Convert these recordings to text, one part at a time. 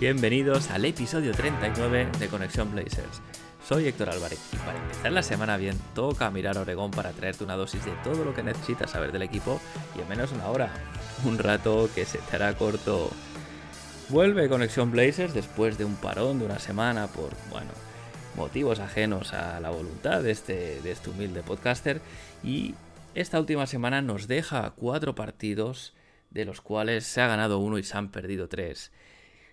Bienvenidos al episodio 39 de Conexión Blazers. Soy Héctor Álvarez y para empezar la semana bien toca mirar a Oregón para traerte una dosis de todo lo que necesitas saber del equipo y en menos una hora. Un rato que se te hará corto. Vuelve Conexión Blazers después de un parón de una semana por, bueno, motivos ajenos a la voluntad de este, de este humilde podcaster y esta última semana nos deja cuatro partidos de los cuales se ha ganado uno y se han perdido tres.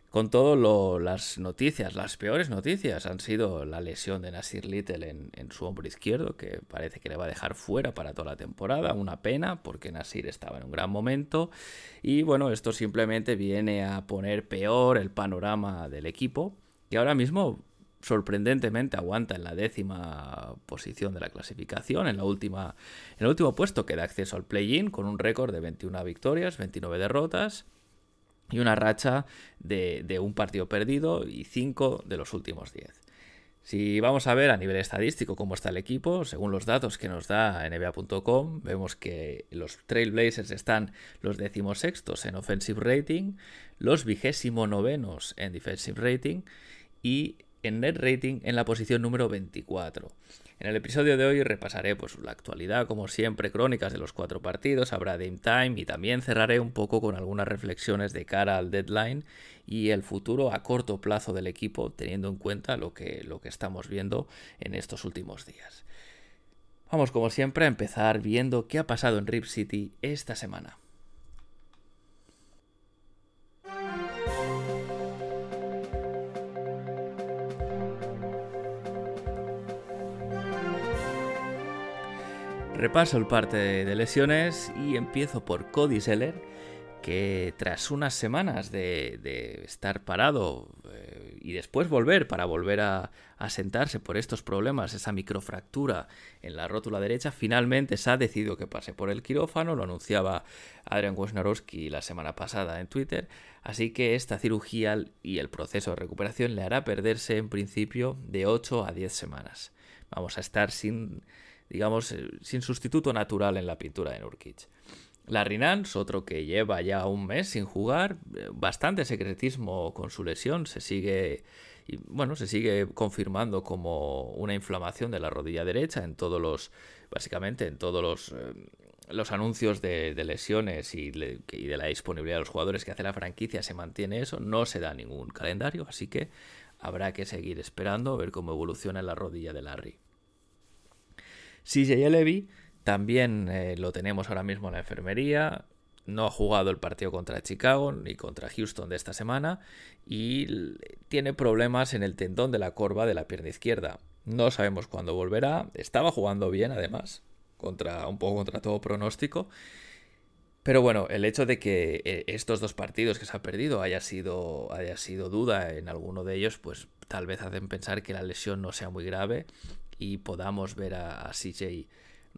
Con todo, las noticias, las peores noticias han sido la lesión de Nasir Little en, su hombro izquierdo, que parece que le va a dejar fuera para toda la temporada. Una pena, porque Nasir estaba en un gran momento. Y bueno, esto simplemente viene a poner peor el panorama del equipo, que ahora mismo sorprendentemente aguanta en la décima posición de la clasificación, en, la última, en el último puesto que da acceso al play-in, con un récord de 21 victorias, 29 derrotas y una racha de, un partido perdido y 5 de los últimos 10. Si vamos a ver a nivel estadístico cómo está el equipo, según los datos que nos da NBA.com, vemos que los Trailblazers están los decimosextos en offensive rating, los vigésimo novenos en defensive rating y en net rating en la posición número 24. En el episodio de hoy repasaré pues, la actualidad, como siempre, crónicas de los cuatro partidos, habrá Game Time y también cerraré un poco con algunas reflexiones de cara al deadline y el futuro a corto plazo del equipo, teniendo en cuenta lo que, lo que estamos viendo en estos últimos días. Vamos, como siempre, a empezar viendo qué ha pasado en Rip City esta semana. Repaso el parte de lesiones y empiezo por Cody Seller, que tras unas semanas de, estar parado eh, y después volver para volver a, a, sentarse por estos problemas, esa microfractura en la rótula derecha, finalmente se ha decidido que pase por el quirófano, lo anunciaba Adrian Wojnarowski la semana pasada en Twitter, así que esta cirugía y el proceso de recuperación le hará perderse en principio de 8 a 10 semanas. Vamos a estar sin digamos, sin sustituto natural en la pintura de Nurkic. Larry Nance, otro que lleva ya un mes sin jugar, bastante secretismo con su lesión, se sigue, bueno, se sigue confirmando como una inflamación de la rodilla derecha en todos los, básicamente en todos los, eh, los anuncios de, de lesiones y, y, de la disponibilidad de los jugadores que hace la franquicia se mantiene eso, no se da ningún calendario, así que habrá que seguir esperando a ver cómo evoluciona la rodilla de Larry. CJ Levy también eh, lo tenemos ahora mismo en la enfermería. No ha jugado el partido contra Chicago ni contra Houston de esta semana y tiene problemas en el tendón de la corva de la pierna izquierda. No sabemos cuándo volverá. Estaba jugando bien, además, contra un poco contra todo pronóstico. Pero bueno, el hecho de que eh, estos dos partidos que se ha perdido haya sido, haya sido duda en alguno de ellos, pues tal vez hacen pensar que la lesión no sea muy grave y podamos ver a, a CJ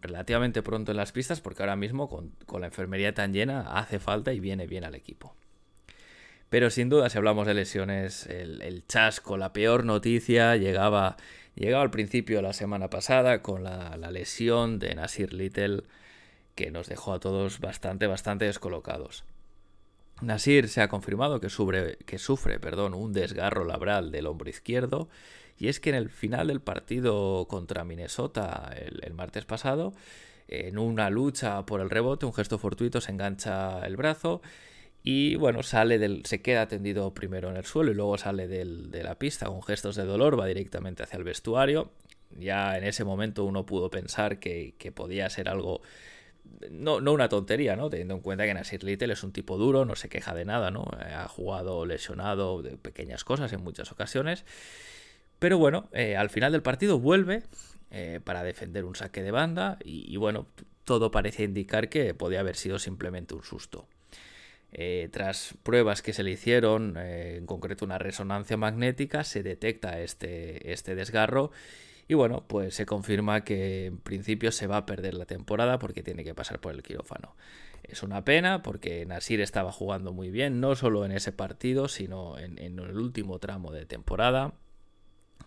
relativamente pronto en las pistas, porque ahora mismo con, con, la enfermería tan llena hace falta y viene bien al equipo. Pero sin duda, si hablamos de lesiones, el, chasco, la peor noticia llegaba, llegaba al principio de la semana pasada con la, la lesión de Nasir Little, que nos dejó a todos bastante, bastante descolocados. Nasir se ha confirmado que sufre, que sufre perdón, un desgarro labral del hombro izquierdo y es que en el final del partido contra Minnesota el, martes pasado, en una lucha por el rebote, un gesto fortuito se engancha el brazo y bueno, sale del, se queda tendido primero en el suelo y luego sale del, de la pista con gestos de dolor, va directamente hacia el vestuario. Ya en ese momento uno pudo pensar que, que podía ser algo no, no, una tontería, ¿no? Teniendo en cuenta que Nasir Little es un tipo duro, no se queja de nada, ¿no? Ha jugado lesionado de pequeñas cosas en muchas ocasiones. Pero bueno, eh, al final del partido vuelve eh, para defender un saque de banda y, bueno, todo parece indicar que podía haber sido simplemente un susto. Eh, tras pruebas que se le hicieron, en concreto una resonancia magnética, se detecta este, este desgarro y bueno, pues se confirma que en principio se va a perder la temporada porque tiene que pasar por el quirófano. Es una pena porque Nasir estaba jugando muy bien, no solo en ese partido, sino en el último tramo de temporada.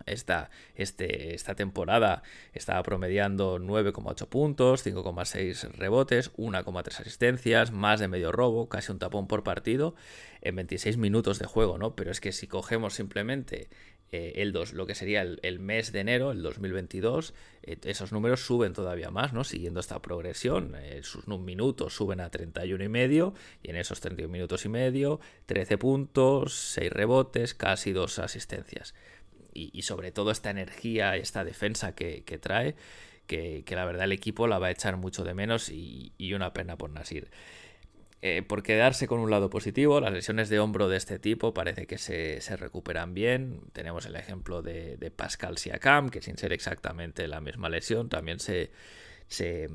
Esta, este, esta temporada estaba promediando 9,8 puntos, 5,6 rebotes, 1,3 asistencias, más de medio robo, casi un tapón por partido en 26 minutos de juego, ¿no? Pero es que si cogemos simplemente eh, el dos, lo que sería el, mes de enero, el 2022, eh, esos números suben todavía más, ¿no? Siguiendo esta progresión, eh, sus minutos suben a 31 y en esos 31 minutos y medio, 13 puntos, 6 rebotes, casi 2 asistencias y, sobre todo esta energía, esta defensa que, trae, que, la verdad el equipo la va a echar mucho de menos y, una pena por Nasir. Eh, por quedarse con un lado positivo, las lesiones de hombro de este tipo parece que se, recuperan bien. Tenemos el ejemplo de, Pascal Siakam, que sin ser exactamente la misma lesión, también se, se,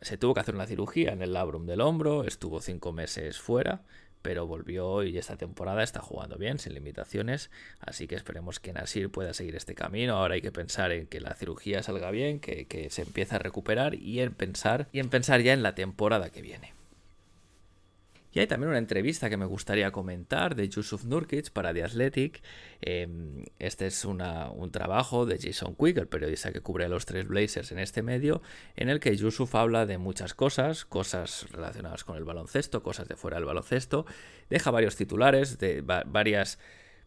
se, tuvo que hacer una cirugía en el labrum del hombro, estuvo cinco meses fuera pero volvió y esta temporada está jugando bien, sin limitaciones, así que esperemos que Nasir pueda seguir este camino. Ahora hay que pensar en que la cirugía salga bien, que, se empiece a recuperar y en pensar y en pensar ya en la temporada que viene. Y hay también una entrevista que me gustaría comentar de Yusuf Nurkic para The Athletic. Em, este es un trabajo de Jason Quick, el periodista que cubre a los tres Blazers en este medio, en el que Yusuf habla de muchas cosas, cosas relacionadas con el baloncesto, cosas de fuera del baloncesto. Deja varios titulares, de varias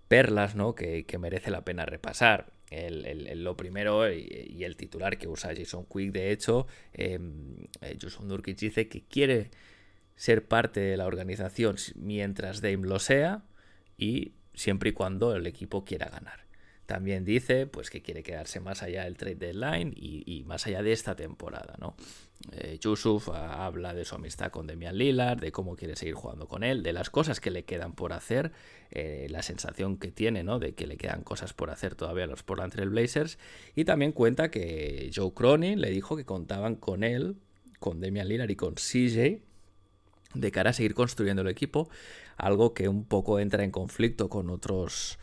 perlas ¿no? que, merece la pena repasar. lo primero y, el titular que usa Jason Quick, de hecho, eh, Yusuf Nurkic dice que quiere ser parte de la organización mientras Dame lo sea y siempre y cuando el equipo quiera ganar. También dice pues, que quiere quedarse más allá del trade deadline y, más allá de esta temporada. ¿no? Eh, Yusuf habla de su amistad con Demian Lillard, de cómo quiere seguir jugando con él, de las cosas que le quedan por hacer, eh, la sensación que tiene ¿no? de que le quedan cosas por hacer todavía a los Portland Trail Blazers. Y también cuenta que Joe Cronin le dijo que contaban con él, con Demian Lillard y con CJ de cara a seguir construyendo el equipo, algo que un poco entra en conflicto con otros,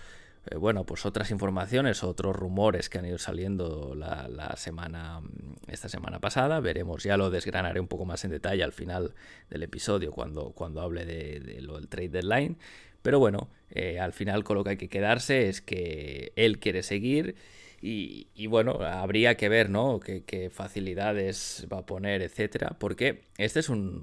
eh, bueno, pues otras informaciones, otros rumores que han ido saliendo la, semana, esta semana pasada. Veremos, ya lo desgranaré un poco más en detalle al final del episodio cuando, cuando hable de, lo del trade deadline. Pero bueno, eh, al final con lo que hay que quedarse es que él quiere seguir y, bueno, habría que ver, ¿no? Qué, facilidades va a poner, etcétera. Porque este es un,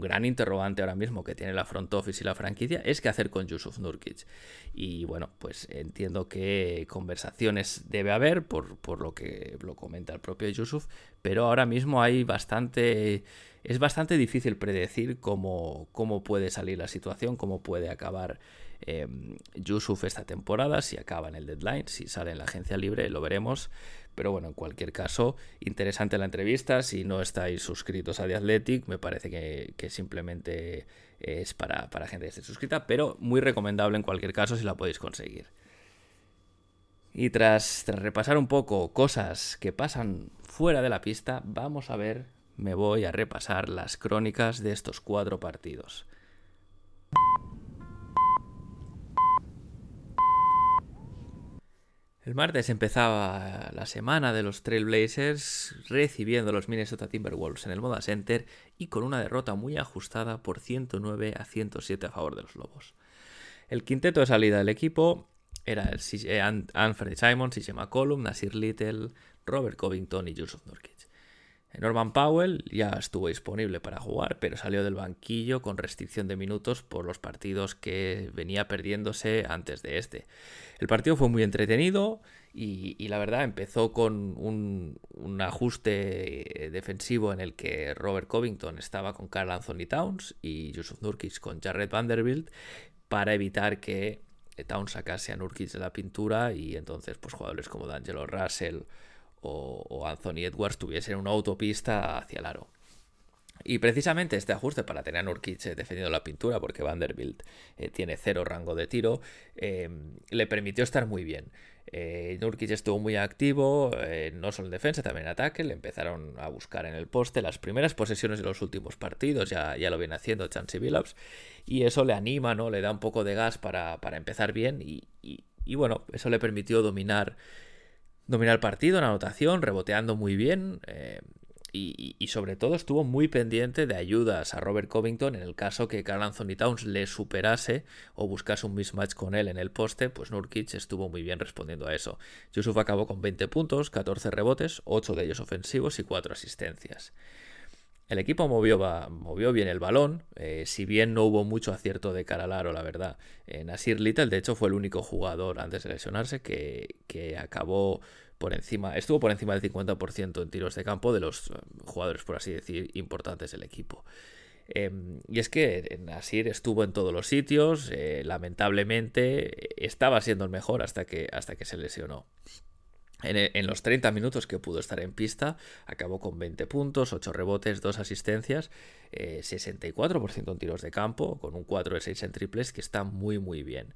gran interrogante ahora mismo que tiene la front office y la franquicia: es qué hacer con Yusuf Nurkic. Y bueno, pues entiendo que conversaciones debe haber, por, por lo que lo comenta el propio Yusuf, pero ahora mismo hay bastante. Es bastante difícil predecir cómo, cómo puede salir la situación, cómo puede acabar eh, Yusuf esta temporada, si acaba en el deadline, si sale en la agencia libre, lo veremos. Pero bueno, en cualquier caso, interesante la entrevista. Si no estáis suscritos a The Athletic, me parece que, simplemente es para, gente que esté suscrita, pero muy recomendable en cualquier caso si la podéis conseguir. Y tras, tras repasar un poco cosas que pasan fuera de la pista, vamos a ver, me voy a repasar las crónicas de estos cuatro partidos. El martes empezaba la semana de los Trailblazers recibiendo a los Minnesota Timberwolves en el Moda Center y con una derrota muy ajustada por 109 a 107 a favor de los Lobos. El quinteto de salida del equipo era el Anthony Simons, CJ McCollum, Nasir Little, Robert Covington y Joseph Nurkic. Norman Powell ya estuvo disponible para jugar, pero salió del banquillo con restricción de minutos por los partidos que venía perdiéndose antes de este. El partido fue muy entretenido y, la verdad empezó con un, ajuste defensivo en el que Robert Covington estaba con Carl Anthony Towns y Yusuf Nurkic con Jared Vanderbilt para evitar que Towns sacase a Nurkic de la pintura y entonces pues jugadores como D'Angelo Russell o, Anthony Edwards tuviesen una autopista hacia el aro. Y precisamente este ajuste para tener a Nurkic eh, defendiendo la pintura, porque Vanderbilt eh, tiene cero rango de tiro, eh, le permitió estar muy bien. Nurkic estuvo muy activo, no solo en defensa, también en ataque. Le empezaron a buscar en el poste. Las primeras posesiones de los últimos partidos ya, ya lo viene haciendo Chansey Billups. Y eso le anima, ¿no? Le da un poco de gas para, empezar bien. Y, bueno, eso le permitió dominar, dominar el partido en anotación, reboteando muy bien. Y, sobre todo estuvo muy pendiente de ayudas a Robert Covington en el caso que Carl Anthony Towns le superase o buscase un mismatch con él en el poste, pues Nurkic estuvo muy bien respondiendo a eso. Yusuf acabó con 20 puntos, 14 rebotes, 8 de ellos ofensivos y 4 asistencias. El equipo movió, movió bien el balón, eh, si bien no hubo mucho acierto de cara al aro, la verdad. Eh, Nasir Little, de hecho, fue el único jugador antes de lesionarse que, que acabó por encima, estuvo por encima del 50% en tiros de campo de los eh, jugadores, por así decir, importantes del equipo. Em, y es que Nasir estuvo en todos los sitios, eh, lamentablemente estaba siendo el mejor hasta que, hasta que se lesionó. En, los 30 minutos que pudo estar en pista, acabó con 20 puntos, 8 rebotes, 2 asistencias, 64% eh, en tiros de campo, con un 4 de 6 en triples, que está muy muy bien.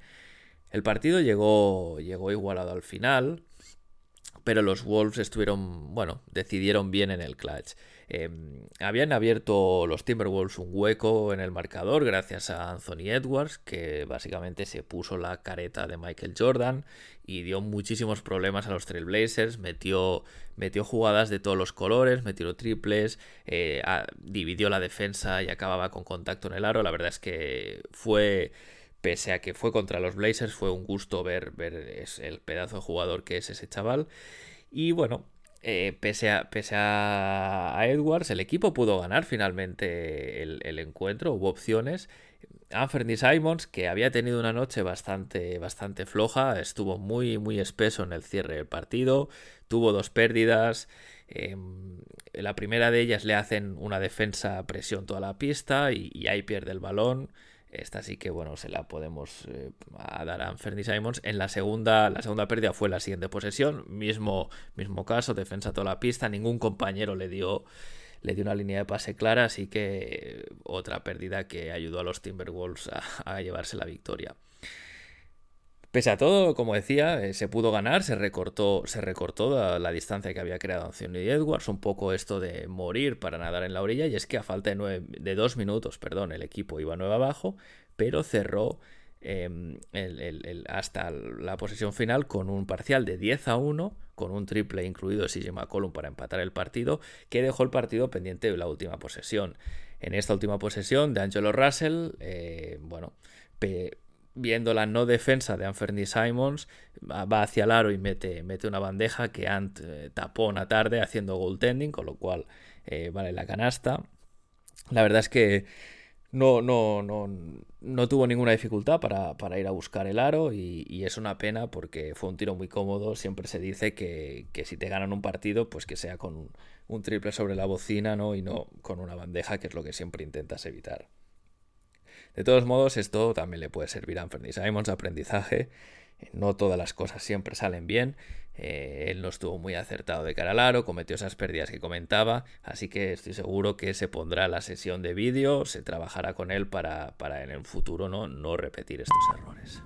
El partido llegó, llegó igualado al final, pero los Wolves estuvieron, bueno, decidieron bien en el clutch. Em, habían abierto los Timberwolves un hueco en el marcador gracias a Anthony Edwards, que básicamente se puso la careta de Michael Jordan y dio muchísimos problemas a los Trailblazers, metió, metió jugadas de todos los colores, metió triples, eh, dividió la defensa y acababa con contacto en el aro. La verdad es que fue pese a que fue contra los Blazers, fue un gusto ver, ver el pedazo de jugador que es ese chaval. Y bueno, eh, pese, a, pese a, Edwards, el equipo pudo ganar finalmente el, encuentro, hubo opciones. Anthony Simons, que había tenido una noche bastante, bastante floja, estuvo muy, muy espeso en el cierre del partido, tuvo dos pérdidas. Em, la primera de ellas le hacen una defensa a presión toda la pista y ahí pierde el balón. Esta sí que, bueno, se la podemos eh, dar a Fernie Simons. En la segunda, la segunda pérdida fue la siguiente posesión. Mismo, mismo caso, defensa toda la pista. Ningún compañero le dio, le dio una línea de pase clara. Así que otra pérdida que ayudó a los Timberwolves a llevarse la victoria. Pese a todo, como decía, eh, se pudo ganar, se recortó, se recortó la, distancia que había creado Anthony Edwards, un poco esto de morir para nadar en la orilla, y es que a falta de, de dos minutos, perdón, el equipo iba nueve abajo, pero cerró em, hasta la posesión final con un parcial de 10 a 1, con un triple incluido de CJ McCollum para empatar el partido, que dejó el partido pendiente de la última posesión. En esta última posesión de Angelo Russell, eh, bueno, viendo la no defensa de Anthony Simons, va hacia el aro y mete, mete una bandeja que Ant eh, tapó una tarde haciendo goaltending, con lo cual eh, vale la canasta. La verdad es que no, no, no, no tuvo ninguna dificultad para, ir a buscar el aro y, es una pena porque fue un tiro muy cómodo. Siempre se dice que, si te ganan un partido, pues que sea con un, un triple sobre la bocina ¿no? y no con una bandeja, que es lo que siempre intentas evitar. De todos modos, esto también le puede servir a Anthony Simons aprendizaje. No todas las cosas siempre salen bien. Eh, él no estuvo muy acertado de cara al aro, cometió esas pérdidas que comentaba, así que estoy seguro que se pondrá la sesión de vídeo, se trabajará con él para, para en el futuro ¿no? no repetir estos errores.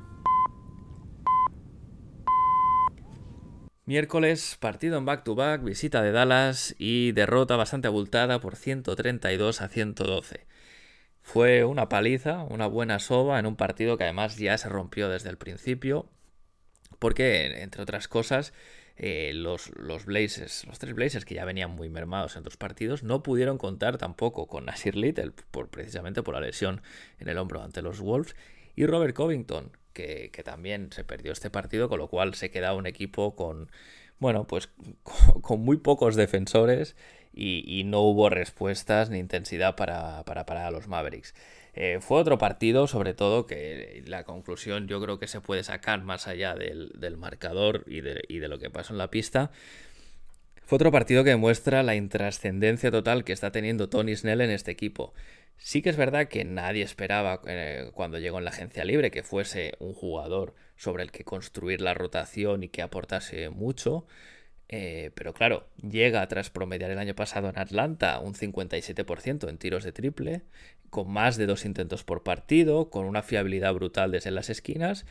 Miércoles, partido en back-to-back, -back, visita de Dallas y derrota bastante abultada por 132 a 112. Fue una paliza, una buena soba en un partido que además ya se rompió desde el principio, porque, entre otras cosas, eh, los, los, Blazers, los tres Blazers que ya venían muy mermados en otros partidos, no pudieron contar tampoco con Nasir Little, por, precisamente por la lesión en el hombro ante los Wolves, y Robert Covington, que, también se perdió este partido, con lo cual se queda un equipo con, bueno, pues con muy pocos defensores y, no hubo respuestas ni intensidad para, para los Mavericks. Eh, fue otro partido, sobre todo, que la conclusión yo creo que se puede sacar más allá del, marcador y de, y de, lo que pasó en la pista. Fue otro partido que demuestra la intrascendencia total que está teniendo Tony Snell en este equipo. Sí que es verdad que nadie esperaba eh, cuando llegó en la agencia libre que fuese un jugador sobre el que construir la rotación y que aportase mucho. Eh, pero claro, llega tras promediar el año pasado en Atlanta un 57% en tiros de triple, con más de dos intentos por partido, con una fiabilidad brutal desde las esquinas,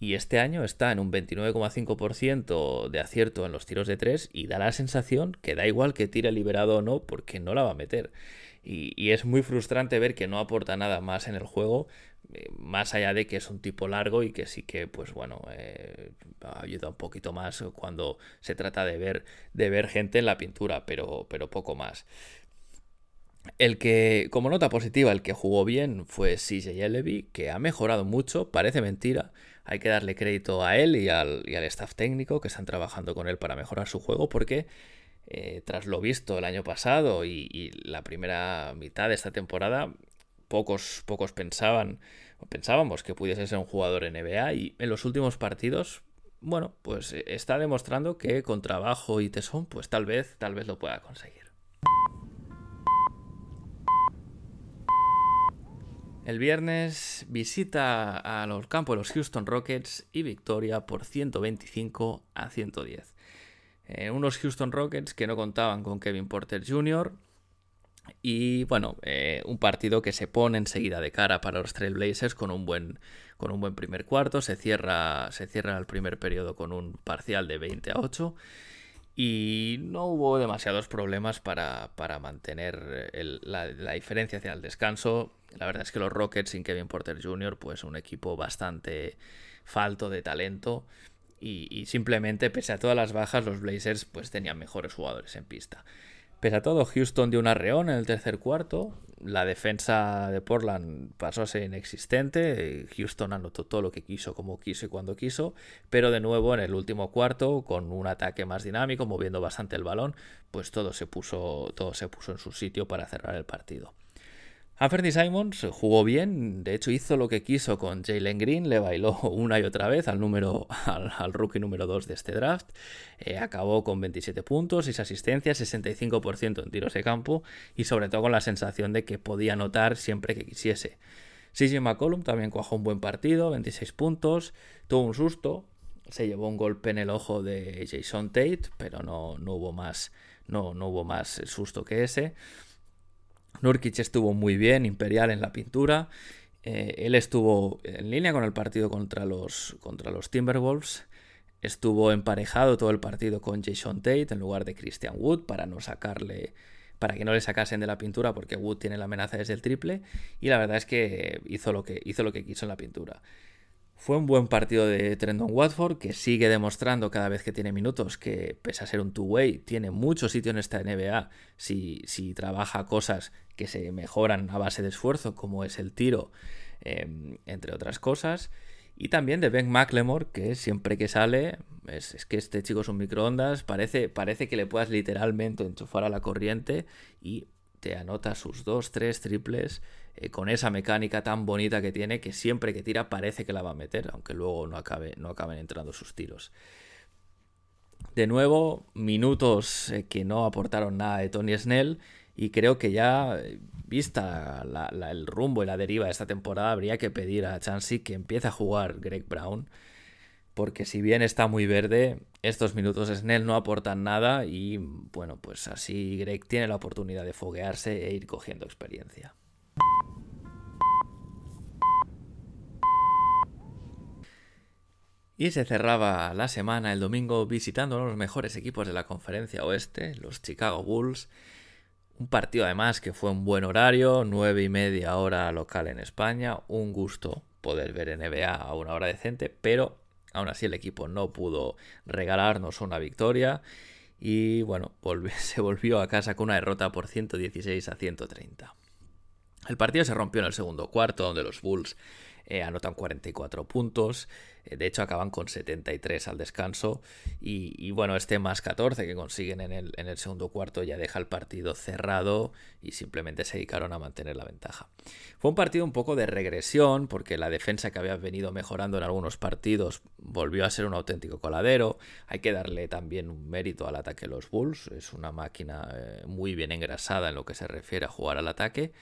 y este año está en un 29,5% de acierto en los tiros de tres y da la sensación que da igual que tire liberado o no, porque no la va a meter. Y, es muy frustrante ver que no aporta nada más en el juego, más allá de que es un tipo largo y que sí que, pues bueno, eh, ayuda un poquito más cuando se trata de ver, de ver gente en la pintura, pero, pero poco más. El que, como nota positiva, el que jugó bien fue CJ Levy, que ha mejorado mucho, parece mentira. Hay que darle crédito a él y al, y al staff técnico que están trabajando con él para mejorar su juego, porque eh, tras lo visto el año pasado y, la primera mitad de esta temporada, pocos, pocos pensaban pensábamos que pudiese ser un jugador NBA y en los últimos partidos, bueno, pues eh, está demostrando que con trabajo y tesón, pues tal vez, tal vez lo pueda conseguir. El viernes visita a los campos de los Houston Rockets y victoria por 125 a 110. Eh, unos Houston Rockets que no contaban con Kevin Porter Jr. Y bueno, eh, un partido que se pone enseguida de cara para los Trailblazers con un buen, con un buen primer cuarto. Se cierra, se cierra el primer periodo con un parcial de 20 a 8. Y no hubo demasiados problemas para, mantener la, diferencia hacia el descanso. La verdad es que los Rockets sin Kevin Porter Jr., pues un equipo bastante falto de talento. Y, simplemente, pese a todas las bajas, los Blazers pues tenían mejores jugadores en pista. Pese a todo, Houston dio una reón en el tercer cuarto. La defensa de Portland pasó a ser inexistente. Houston anotó todo lo que quiso, como quiso y cuando quiso. Pero de nuevo, en el último cuarto, con un ataque más dinámico, moviendo bastante el balón, pues todo se puso, todo se puso en su sitio para cerrar el partido. Anthony Simons jugó bien, de hecho hizo lo que quiso con Jalen Green, le bailó una y otra vez al, número, al, rookie número 2 de este draft, eh, acabó con 27 puntos, 6 asistencias, 65% en tiros de campo y sobre todo con la sensación de que podía anotar siempre que quisiese. CJ McCollum también cuajó un buen partido, 26 puntos, tuvo un susto, se llevó un golpe en el ojo de Jason Tate, pero no, no hubo más, no, no hubo más susto que ese. Nurkic estuvo muy bien, imperial en la pintura. Eh, él estuvo en línea con el partido contra los, contra los Timberwolves. Estuvo emparejado todo el partido con Jason Tate en lugar de Christian Wood para no sacarle para que no le sacasen de la pintura porque Wood tiene la amenaza desde el triple y la verdad es que hizo lo que hizo lo que quiso en la pintura. Fue un buen partido de Trendon Watford que sigue demostrando cada vez que tiene minutos que, pese a ser un two-way, tiene mucho sitio en esta NBA si, si, trabaja cosas que se mejoran a base de esfuerzo, como es el tiro, em, entre otras cosas. Y también de Ben McLemore, que siempre que sale, es, es, que este chico es un microondas, parece, parece que le puedas literalmente enchufar a la corriente y te anota sus dos, tres triples eh, con esa mecánica tan bonita que tiene que siempre que tira parece que la va a meter, aunque luego no, acabe, no acaben entrando sus tiros. De nuevo, minutos eh, que no aportaron nada de Tony Snell y creo que ya, eh, vista el rumbo y la deriva de esta temporada, habría que pedir a Chansey que empiece a jugar Greg Brown porque si bien está muy verde, estos minutos Snell no aportan nada y bueno, pues así Greg tiene la oportunidad de foguearse e ir cogiendo experiencia. Y se cerraba la semana el domingo visitando a los mejores equipos de la conferencia oeste, los Chicago Bulls. Un partido además que fue un buen horario, nueve y media hora local en España. Un gusto poder ver NBA a una hora decente, pero aún así el equipo no pudo regalarnos una victoria. Y bueno, se volvió a casa con una derrota por 116 a 130. El partido se rompió en el segundo cuarto, donde los Bulls eh, anotan 44 puntos, eh, de hecho acaban con 73 al descanso y, bueno, este más 14 que consiguen en el, segundo cuarto ya deja el partido cerrado y simplemente se dedicaron a mantener la ventaja. Fue un partido un poco de regresión porque la defensa que había venido mejorando en algunos partidos volvió a ser un auténtico coladero, hay que darle también un mérito al ataque de los Bulls, es una máquina eh, muy bien engrasada en lo que se refiere a jugar al ataque.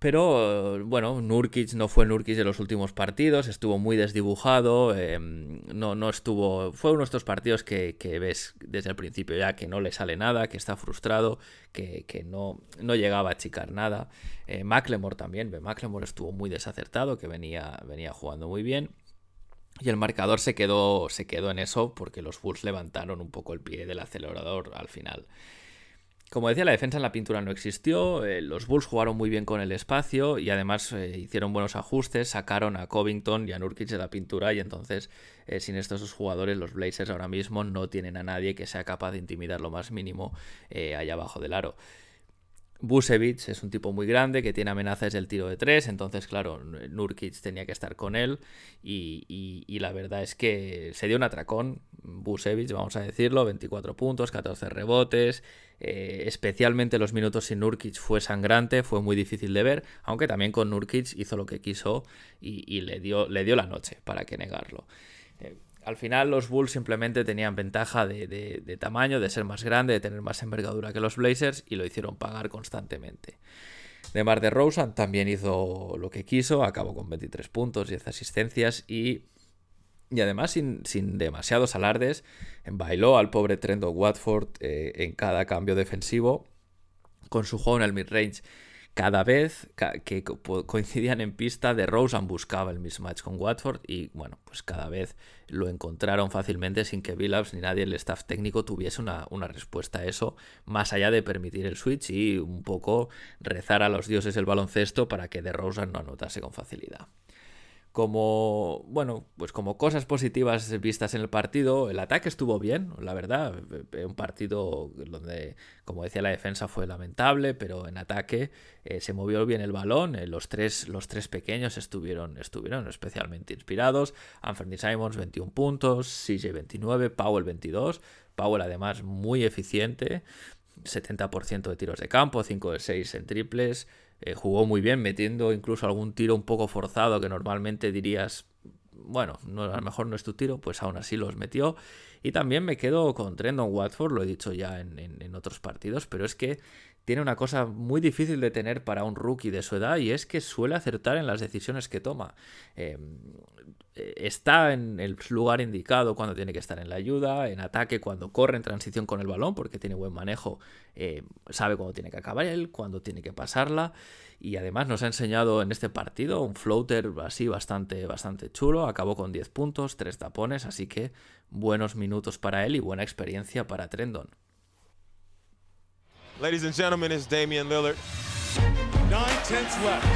Pero bueno, Nurkic no fue Nurkic de los últimos partidos, estuvo muy desdibujado, em, no, no estuvo. Fue uno de estos partidos que, ves desde el principio ya que no le sale nada, que está frustrado, que, no, no, llegaba a achicar nada. Eh, Macklemore también, Macklemore estuvo muy desacertado, que venía, venía jugando muy bien. Y el marcador se quedó, se quedó en eso porque los Bulls levantaron un poco el pie del acelerador al final. Como decía, la defensa en la pintura no existió, eh, los Bulls jugaron muy bien con el espacio y además eh, hicieron buenos ajustes, sacaron a Covington y a Nurkic de la pintura y entonces eh, sin estos dos jugadores los Blazers ahora mismo no tienen a nadie que sea capaz de intimidar lo más mínimo allá abajo del aro. Busevich es un tipo muy grande que tiene amenazas del tiro de tres, entonces, claro, Nurkic tenía que estar con él y, la verdad es que se dio un atracón. Busevich, vamos a decirlo, 24 puntos, 14 rebotes, eh, especialmente los minutos sin Nurkic fue sangrante, fue muy difícil de ver, aunque también con Nurkic hizo lo que quiso y, le, dio, le dio la noche, para qué negarlo. Eh, al final los Bulls simplemente tenían ventaja de, tamaño, de ser más grande, de tener más envergadura que los Blazers y lo hicieron pagar constantemente. De Mar de Rosen también hizo lo que quiso, acabó con 23 puntos, 10 asistencias y, y además sin, demasiados alardes, bailó al pobre Trento Watford eh, en cada cambio defensivo con su juego en el midrange. Cada vez que coincidían en pista, de Rosen buscaba el mismatch con Watford y bueno, pues cada vez lo encontraron fácilmente sin que Billups ni nadie el staff técnico tuviese una, una, respuesta a eso, más allá de permitir el switch y un poco rezar a los dioses del baloncesto para que de Rosen no anotase con facilidad como, bueno, pues como cosas positivas vistas en el partido, el ataque estuvo bien, la verdad, un partido donde, como decía, la defensa fue lamentable, pero en ataque eh, se movió bien el balón, eh, los, tres, los tres pequeños estuvieron, estuvieron especialmente inspirados, Anthony Simons 21 puntos, CJ 29, Powell 22, Powell además muy eficiente, 70% de tiros de campo, 5 de 6 en triples, eh, jugó muy bien, metiendo incluso algún tiro un poco forzado que normalmente dirías, bueno, no, a lo mejor no es tu tiro, pues aún así los metió. Y también me quedo con Trendon Watford, lo he dicho ya en, otros partidos, pero es que tiene una cosa muy difícil de tener para un rookie de su edad y es que suele acertar en las decisiones que toma. Eh, está en el lugar indicado cuando tiene que estar en la ayuda, en ataque cuando corre en transición con el balón porque tiene buen manejo, eh, sabe cuándo tiene que acabar él, cuándo tiene que pasarla y además nos ha enseñado en este partido un floater así bastante, bastante chulo, acabó con 10 puntos, 3 tapones, así que buenos minutos para él y buena experiencia para Trendon. Ladies and gentlemen, it's Damian Lillard. Nine tenths left.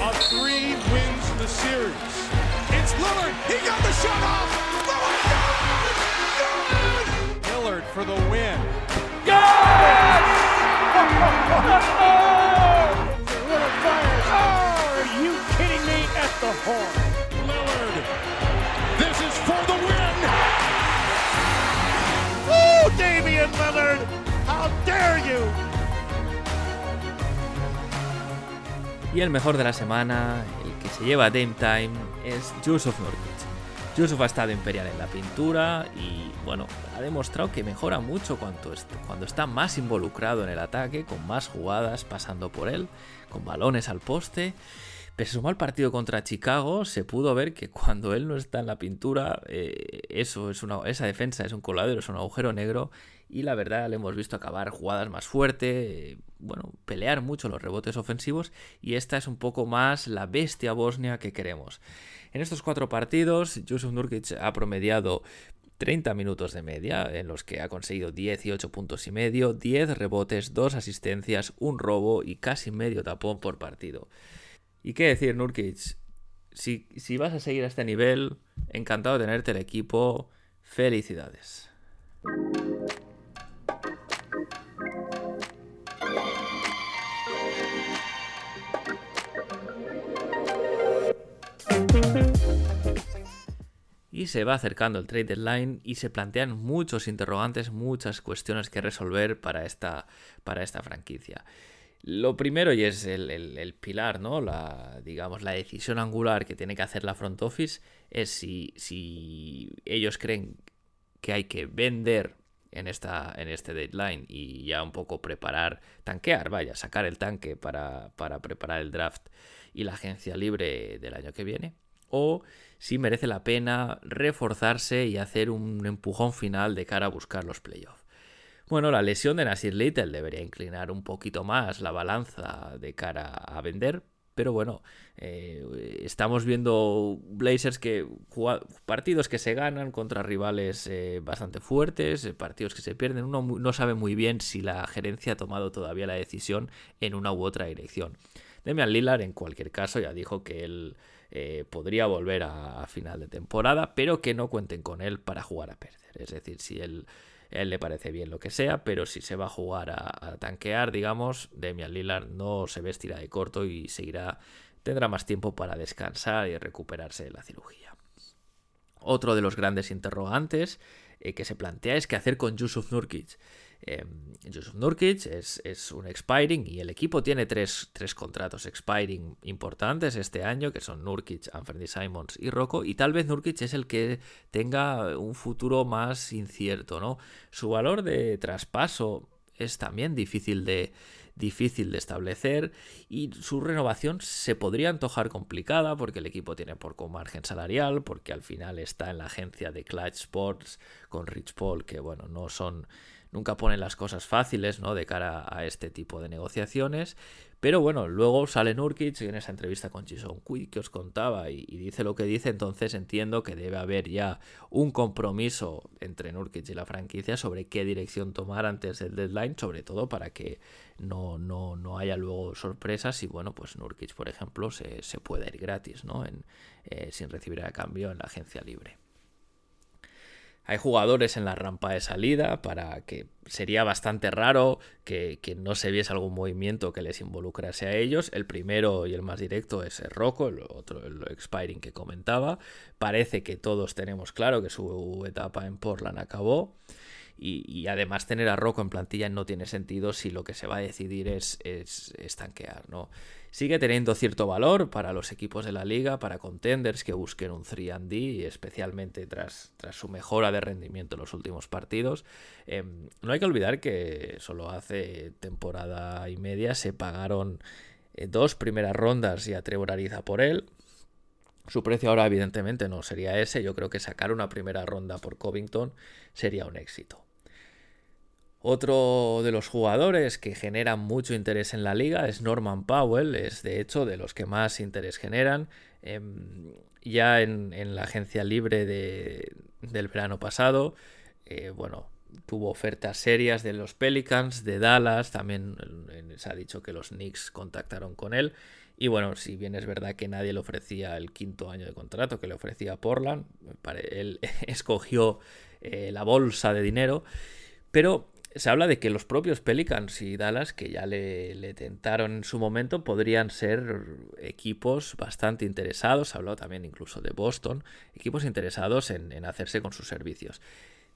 A three wins the series. It's Lillard. He got the shot off. Lillard got it. Lillard for the win. Got it! Lillard fires. Oh, are you kidding me? At the horn. Lillard. This is for the win. Woo, Damian Lillard. How dare you? Y el mejor de la semana, el que se lleva Dame Time, es Yusuf Nurkic. Yusuf ha estado imperial en la pintura y, bueno, ha demostrado que mejora mucho cuando, cuando está más involucrado en el ataque, con más jugadas pasando por él, con balones al poste. Pese a su mal partido contra Chicago, se pudo ver que cuando él no está en la pintura, eh, eso es una, esa defensa es un coladero, es un agujero negro. Y la verdad, le hemos visto acabar jugadas más fuerte, bueno, pelear mucho los rebotes ofensivos. Y esta es un poco más la bestia bosnia que queremos. En estos cuatro partidos, Yusuf Nurkic ha promediado 30 minutos de media, en los que ha conseguido 18 puntos y medio, 10 rebotes, 2 asistencias, un robo y casi medio tapón por partido. ¿Y qué decir, Nurkic? Si, si vas a seguir a este nivel, encantado de tenerte el equipo. Felicidades. Se va acercando el trade deadline y se plantean muchos interrogantes, muchas cuestiones que resolver para esta, para esta franquicia. Lo primero, y es el, pilar, ¿no? La, digamos, la decisión angular que tiene que hacer la front office es si, si ellos creen que hay que vender en, esta, en este deadline y ya un poco preparar, tanquear, vaya, sacar el tanque para, para preparar el draft y la agencia libre del año que viene. O si merece la pena reforzarse y hacer un empujón final de cara a buscar los playoffs. Bueno, la lesión de Nasir Little debería inclinar un poquito más la balanza de cara a vender, pero bueno, eh, estamos viendo Blazers que partidos que se ganan contra rivales eh, bastante fuertes, eh, partidos que se pierden. Uno no sabe muy bien si la gerencia ha tomado todavía la decisión en una u otra dirección. Demian Lillard, en cualquier caso, ya dijo que él podría volver a, final de temporada, pero que no cuenten con él para jugar a perder. Es decir, si él él le parece bien lo que sea, pero si se va a jugar a, tanquear, digamos, Demian Lillard no se vestirá de corto y seguirá, tendrá más tiempo para descansar y recuperarse de la cirugía. Otro de los grandes interrogantes eh, que se plantea es qué hacer con Yusuf Nurkic. Eh, Yusuf Nurkic es, un expiring y el equipo tiene tres, contratos expiring importantes este año, que son Nurkic, Anthony Simons y Rocco, y tal vez Nurkic es el que tenga un futuro más incierto, ¿no? Su valor de traspaso es también difícil de, difícil de establecer y su renovación se podría antojar complicada porque el equipo tiene poco margen salarial, porque al final está en la agencia de Clutch Sports con Rich Paul, que bueno, no son nunca ponen las cosas fáciles ¿no? de cara a este tipo de negociaciones. Pero bueno, luego sale Nurkic en esa entrevista con Jason Quick que os contaba y, dice lo que dice, entonces entiendo que debe haber ya un compromiso entre Nurkic y la franquicia sobre qué dirección tomar antes del deadline, sobre todo para que no, no, no haya luego sorpresas y bueno, pues Nurkic, por ejemplo, se, pueda ir gratis, ¿no? En, eh, sin recibir a cambio en la agencia libre. Hay jugadores en la rampa de salida para que sería bastante raro que, no se viese algún movimiento que les involucrase a ellos. El primero y el más directo es el Rocco, el otro el expiring que comentaba. Parece que todos tenemos claro que su etapa en Portland acabó. Y, además tener a Rocco en plantilla no tiene sentido si lo que se va a decidir es, es estanquear, ¿no? Sigue teniendo cierto valor para los equipos de la liga, para contenders que busquen un 3D, especialmente tras, tras su mejora de rendimiento en los últimos partidos. Em, no hay que olvidar que solo hace temporada y media se pagaron eh, dos primeras rondas y a Trevor Ariza por él. Su precio ahora evidentemente no sería ese, yo creo que sacar una primera ronda por Covington sería un éxito. Otro de los jugadores que generan mucho interés en la liga es Norman Powell, es de hecho de los que más interés generan. Em, ya en, la agencia libre del verano pasado, eh, bueno, tuvo ofertas serias de los Pelicans, de Dallas, también se ha dicho que los Knicks contactaron con él. Y bueno, si bien es verdad que nadie le ofrecía el quinto año de contrato que le ofrecía Portland, él escogió eh, la bolsa de dinero. Pero se habla de que los propios Pelicans y Dallas, que ya le, tentaron en su momento, podrían ser equipos bastante interesados. Se habló también incluso de Boston, equipos interesados en, hacerse con sus servicios.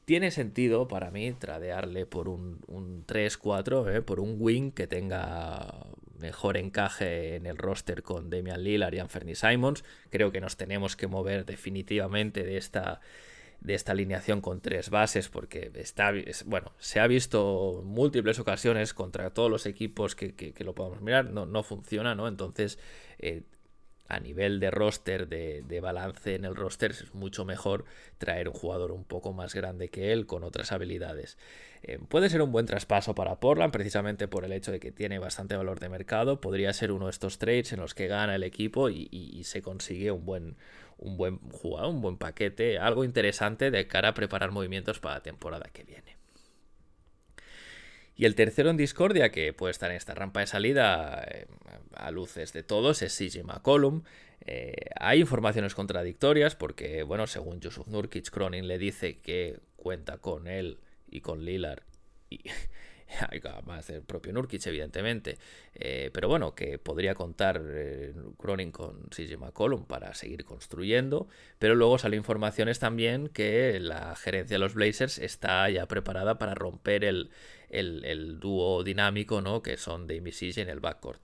Tiene sentido para mí tradearle por un, 3-4, eh, por un wing que tenga mejor encaje en el roster con Damian Lillard y Anthony Simons. Creo que nos tenemos que mover definitivamente de esta de esta alineación con tres bases, porque está, bueno, se ha visto múltiples ocasiones contra todos los equipos que, lo podamos mirar, no, no, funciona, ¿no? Entonces, eh, a nivel de roster, de, balance en el roster, es mucho mejor traer un jugador un poco más grande que él con otras habilidades. Eh, puede ser un buen traspaso para Portland, precisamente por el hecho de que tiene bastante valor de mercado. Podría ser uno de estos trades en los que gana el equipo y se consigue un buen, un buen jugador, un buen paquete, algo interesante de cara a preparar movimientos para la temporada que viene. Y el tercero en discordia, que puede estar en esta rampa de salida eh, a luces de todos, es CJ McCollum. Eh, hay informaciones contradictorias porque, bueno, según Yusuf Nurkic, Cronin le dice que cuenta con él y con Lillard y, más el propio Nurkic, evidentemente. Eh, pero bueno, que podría contar eh, Cronin con CJ McCollum para seguir construyendo. Pero luego salen informaciones también que la gerencia de los Blazers está ya preparada para romper el, el, dúo dinámico ¿no? que son Dame CJ en el backcourt.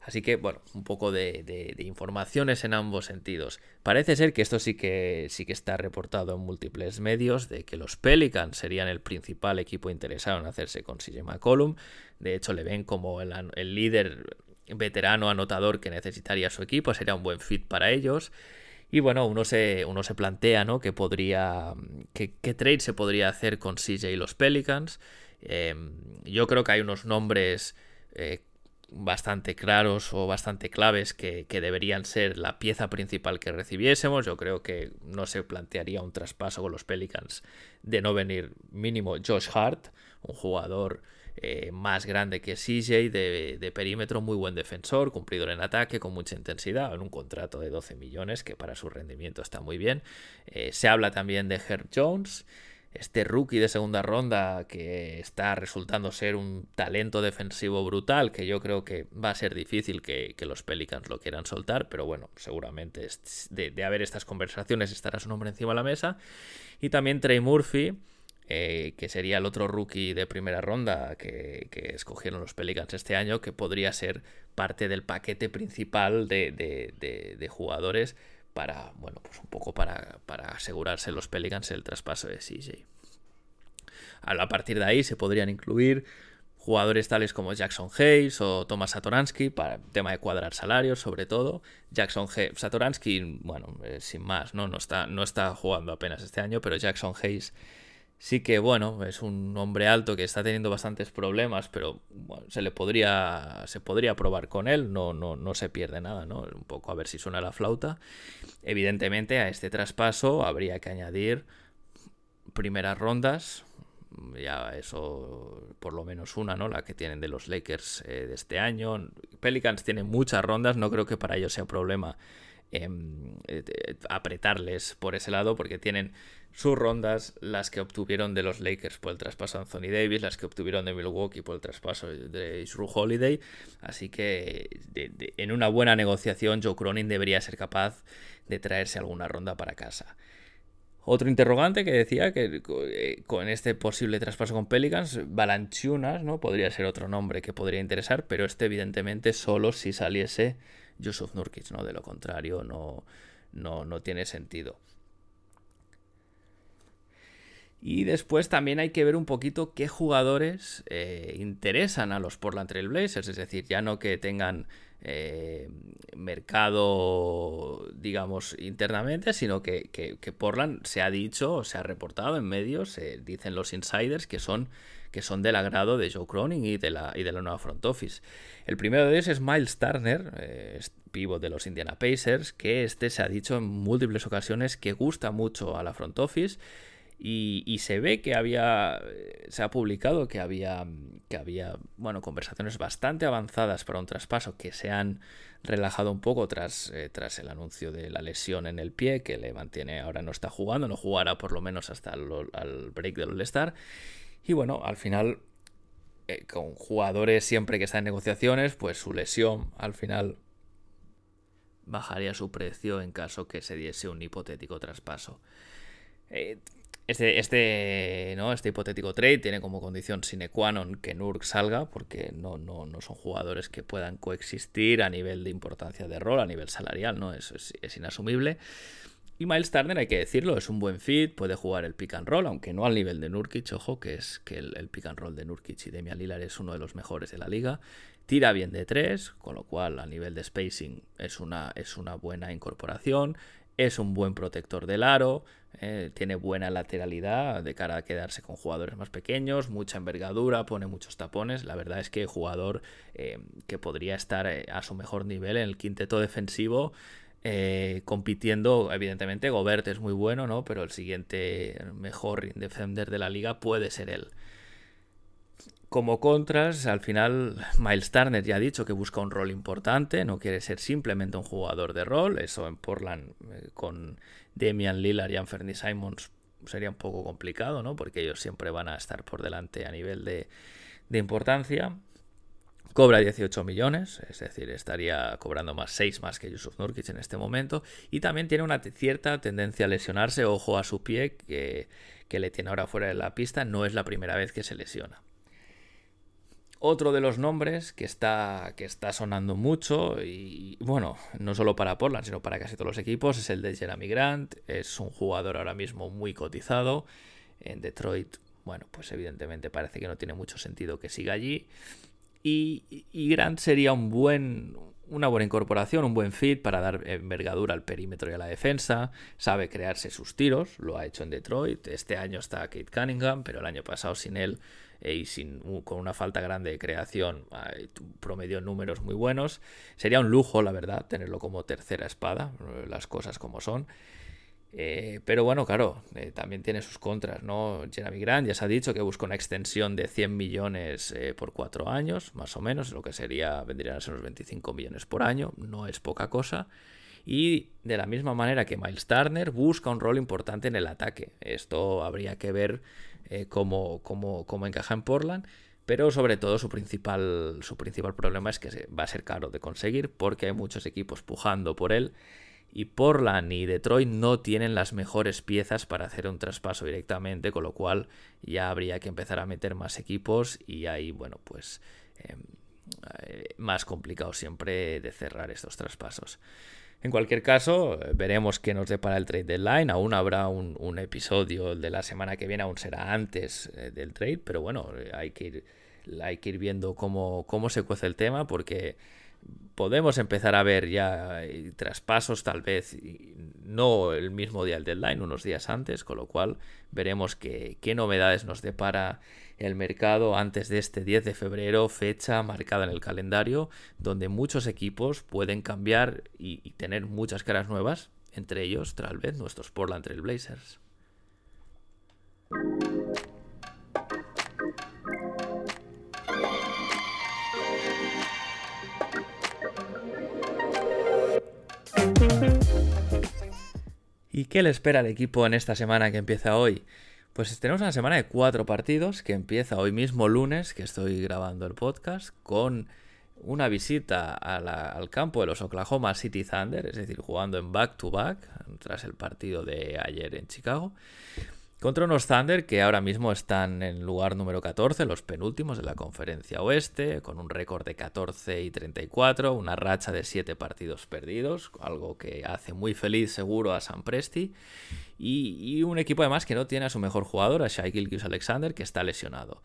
Así que, bueno, un poco de, informaciones en ambos sentidos. Parece ser que esto sí que, sí que está reportado en múltiples medios, de que los Pelicans serían el principal equipo interesado en hacerse con CJ McCollum. De hecho, le ven como el, líder veterano anotador que necesitaría su equipo, sería un buen fit para ellos. Y bueno, uno se, uno se plantea, ¿no? Que podría. ¿Qué trade se podría hacer con CJ y los Pelicans? Em, yo creo que hay unos nombres eh, bastante claros o bastante claves que, deberían ser la pieza principal que recibiésemos. Yo creo que no se plantearía un traspaso con los Pelicans de no venir mínimo Josh Hart, un jugador eh, más grande que CJ, de, perímetro, muy buen defensor, cumplidor en ataque, con mucha intensidad, en un contrato de 12 millones, que para su rendimiento está muy bien. Eh, se habla también de Herb Jones este rookie de segunda ronda que está resultando ser un talento defensivo brutal, que yo creo que va a ser difícil que, los Pelicans lo quieran soltar, pero bueno, seguramente de, haber estas conversaciones estará su nombre encima de la mesa. Y también Trey Murphy, eh, que sería el otro rookie de primera ronda que, escogieron los Pelicans este año, que podría ser parte del paquete principal de jugadores para, bueno, pues un poco para, asegurarse los Pelicans el traspaso de CJ. A partir de ahí se podrían incluir jugadores tales como Jackson Hayes o Thomas Satoransky para el tema de cuadrar salarios sobre todo. Jackson Hayes, Satoransky, bueno, eh, sin más, ¿no? No, está, no está jugando apenas este año, pero Jackson Hayes sí que, bueno, es un hombre alto que está teniendo bastantes problemas, pero se le podría, se podría probar con él, no, no, no se pierde nada, ¿no? Un poco a ver si suena la flauta. Evidentemente a este traspaso habría que añadir primeras rondas, ya eso por lo menos una, ¿no? La que tienen de los Lakers eh, de este año. Pelicans tienen muchas rondas, no creo que para ellos sea problema em, eh, apretarles por ese lado porque tienen sus rondas, las que obtuvieron de los Lakers por el traspaso de Anthony Davis, las que obtuvieron de Milwaukee por el traspaso de Drew Holiday. Así que en una buena negociación Joe Cronin debería ser capaz de traerse alguna ronda para casa. Otro interrogante que decía que eh, con este posible traspaso con Pelicans, Balanchunas, ¿no? Podría ser otro nombre que podría interesar, pero este evidentemente solo si saliese Yusuf Nurkic, ¿no? De lo contrario, no, no, no tiene sentido. Y después también hay que ver un poquito qué jugadores eh, interesan a los Portland Trail Blazers, es decir, ya no que tengan eh, mercado, digamos, internamente, sino que, que, Portland se ha dicho, se ha reportado en medios, se dicen los insiders que son, que son del agrado de Joe Cronin y de la, y nueva front office. El primero de ellos es Miles Turner, eh, de los Indiana Pacers, que este se ha dicho en múltiples ocasiones que gusta mucho a la front office y, se ve que había, eh, se ha publicado que había, que había, bueno, conversaciones bastante avanzadas para un traspaso que se han relajado un poco tras, eh, tras el anuncio de la lesión en el pie que le mantiene, ahora no está jugando, no jugará por lo menos hasta el break del All-Star. Y bueno, al final, eh, con jugadores siempre que están en negociaciones, pues su lesión al final bajaría su precio en caso que se diese un hipotético traspaso. Este, este, ¿no? este hipotético trade tiene como condición sine qua non que Nurk salga, porque no, no, no, son jugadores que puedan coexistir a nivel de importancia de rol, a nivel salarial, ¿no? Eso es, inasumible. Y Miles Turner, hay que decirlo, es un buen fit, puede jugar el pick and roll, aunque no al nivel de Nurkic, ojo, que es que el, pick and roll de Nurkic y Demian Lillard es uno de los mejores de la liga. Tira bien de tres, con lo cual a nivel de spacing es una, es una buena incorporación es un buen protector del aro, eh, tiene buena lateralidad de cara a quedarse con jugadores más pequeños, mucha envergadura, pone muchos tapones. La verdad es que jugador eh, que podría estar eh, a su mejor nivel en el quinteto defensivo. compitiendo, evidentemente, Gobert es muy bueno, ¿no? Pero el siguiente mejor defender de la liga puede ser él. Como contras, al final Miles Turner ya ha dicho que busca un rol importante, no quiere ser simplemente un jugador de rol, eso en Portland con Damian Lillard y Anthony Simons sería un poco complicado, ¿no? Porque ellos siempre van a estar por delante a nivel de, importancia. Cobra 18 millones, es decir, estaría cobrando más 6 más que Yusuf Nurkic en este momento. Y también tiene una cierta tendencia a lesionarse, ojo a su pie, que le tiene ahora fuera de la pista, no es la primera vez que se lesiona. Otro de los nombres que está, que está sonando mucho y bueno, no solo para Portland, sino para casi todos los equipos, es el de Jeremy Grant. Es un jugador ahora mismo muy cotizado. En Detroit, bueno, pues evidentemente parece que no tiene mucho sentido que siga allí. Y, Grant sería un buen, una buena incorporación, un buen fit para dar envergadura al perímetro y a la defensa. Sabe crearse sus tiros, lo ha hecho en Detroit. Este año está Kate Cunningham, pero el año pasado sin él eh, y sin, con una falta grande de creación promedió números muy buenos. Sería un lujo, la verdad, tenerlo como tercera espada, las cosas como son. Eh, pero bueno, claro, eh, también tiene sus contras, ¿no? Jeremy Grant ya se ha dicho que busca una extensión de 100 millones por cuatro años, más o menos, lo que sería, vendrían a ser unos 25 millones por año, no es poca cosa. Y de la misma manera que Miles Turner busca un rol importante en el ataque. Esto habría que ver eh, cómo, encaja en Portland. Pero sobre todo su principal, su principal problema es que va a ser caro de conseguir porque hay muchos equipos pujando por él. Y Portland y Detroit no tienen las mejores piezas para hacer un traspaso directamente, con lo cual ya habría que empezar a meter más equipos y ahí, bueno, pues em, eh, más complicado siempre de cerrar estos traspasos. En cualquier caso, veremos qué nos depara el trade deadline. Aún habrá un, episodio de la semana que viene, aún será antes eh, del trade, pero bueno, hay que ir, hay que ir viendo cómo, cómo se cuece el tema porque podemos empezar a ver ya eh, traspasos, tal vez no el mismo día del deadline, unos días antes, con lo cual veremos qué novedades nos depara el mercado antes de este 10 de febrero, fecha marcada en el calendario, donde muchos equipos pueden cambiar y, tener muchas caras nuevas, entre ellos tal vez nuestros Portland Trail Blazers. ¿Y qué le espera al equipo en esta semana que empieza hoy? Pues tenemos una semana de cuatro partidos que empieza hoy mismo lunes, que estoy grabando el podcast, con una visita al campo de los Oklahoma City Thunder, es decir, jugando en back-to-back, tras el partido de ayer en Chicago, contra unos Thunder que ahora mismo están en lugar número 14, los penúltimos de la conferencia oeste, con un récord de 14 y 34, una racha de 7 partidos perdidos, algo que hace muy feliz seguro a San Presti. Y, un equipo además que no tiene a su mejor jugador, a Shai Gilgis Alexander, que está lesionado.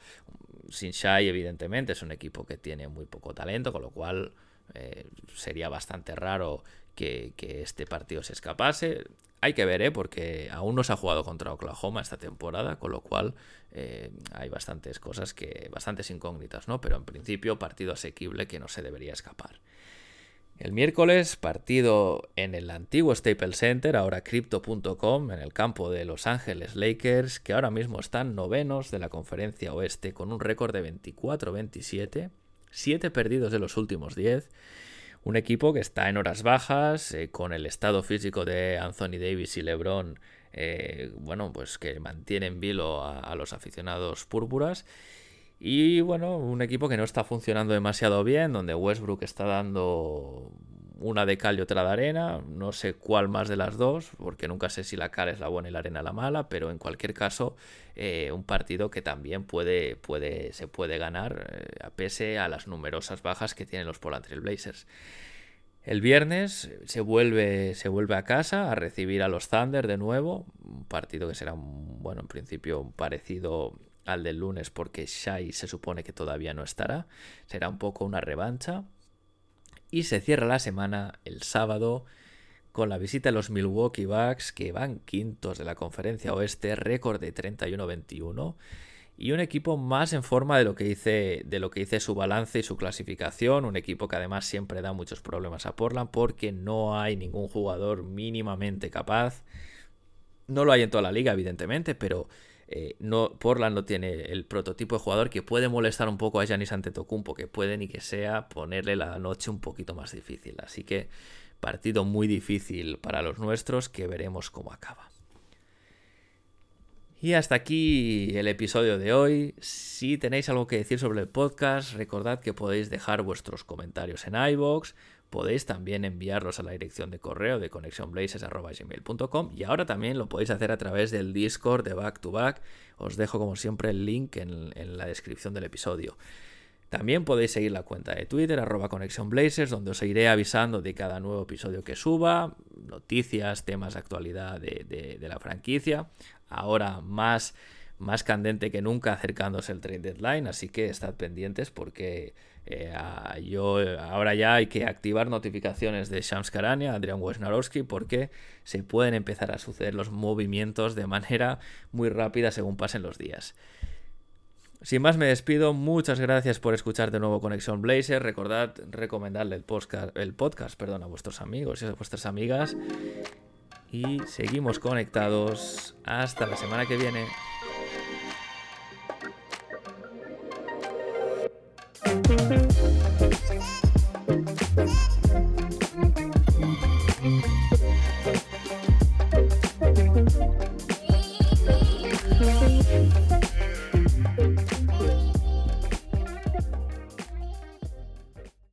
Sin Shai, evidentemente, es un equipo que tiene muy poco talento, con lo cual eh, sería bastante raro que, este partido se escapase. Hay que ver, ¿eh? porque aún no se ha jugado contra Oklahoma esta temporada, con lo cual eh, hay bastantes cosas que, bastantes incógnitas, ¿no? Pero en principio, partido asequible que no se debería escapar. El miércoles, partido en el antiguo Staples Center, ahora crypto.com, en el campo de Los Ángeles Lakers, que ahora mismo están novenos de la conferencia oeste con un récord de 24-27, 7 perdidos de los últimos 10. Un equipo que está en horas bajas, eh, con el estado físico de Anthony Davis y LeBron, eh, bueno, pues que mantienen vilo a los aficionados púrpuras. Y bueno, un equipo que no está funcionando demasiado bien, donde Westbrook está dando una de cal y otra de arena, no sé cuál más de las dos, porque nunca sé si la cal es la buena y la arena la mala, pero en cualquier caso, eh, un partido que también puede, puede, se puede ganar, eh, a pese a las numerosas bajas que tienen los Portland Blazers. El viernes se vuelve, se vuelve a casa a recibir a los Thunder de nuevo, un partido que será, bueno, en principio parecido al del lunes porque Shai se supone que todavía no estará. Será un poco una revancha. Y se cierra la semana el sábado con la visita de los Milwaukee Bucks que van quintos de la conferencia oeste, récord de 31-21 y un equipo más en forma de lo que dice de lo que dice su balance y su clasificación, un equipo que además siempre da muchos problemas a Portland porque no hay ningún jugador mínimamente capaz. No lo hay en toda la liga, evidentemente, pero eh, no, Portland no tiene el prototipo de jugador que puede molestar un poco a Giannis Antetokounmpo, que puede ni que sea ponerle la noche un poquito más difícil. Así que partido muy difícil para los nuestros que veremos cómo acaba. Y hasta aquí el episodio de hoy. Si tenéis algo que decir sobre el podcast, recordad que podéis dejar vuestros comentarios en iBox, podéis también enviarlos a la dirección de correo de connectionblazes.gmail.com y ahora también lo podéis hacer a través del Discord de Back to Back. Os dejo como siempre el link en, la descripción del episodio. También podéis seguir la cuenta de Twitter, arroba donde os iré avisando de cada nuevo episodio que suba, noticias, temas de actualidad de, la franquicia. Ahora más, más candente que nunca acercándose el trade deadline, así que estad pendientes porque eh, yo ahora ya hay que activar notificaciones de Shams Karania, Adrian Wojnarowski, porque se pueden empezar a suceder los movimientos de manera muy rápida según pasen los días. Sin más me despido, muchas gracias por escuchar de nuevo Conexión Blazer. Recordad recomendarle el podcast, el podcast perdón, a vuestros amigos y a vuestras amigas. Y seguimos conectados. Hasta la semana que viene.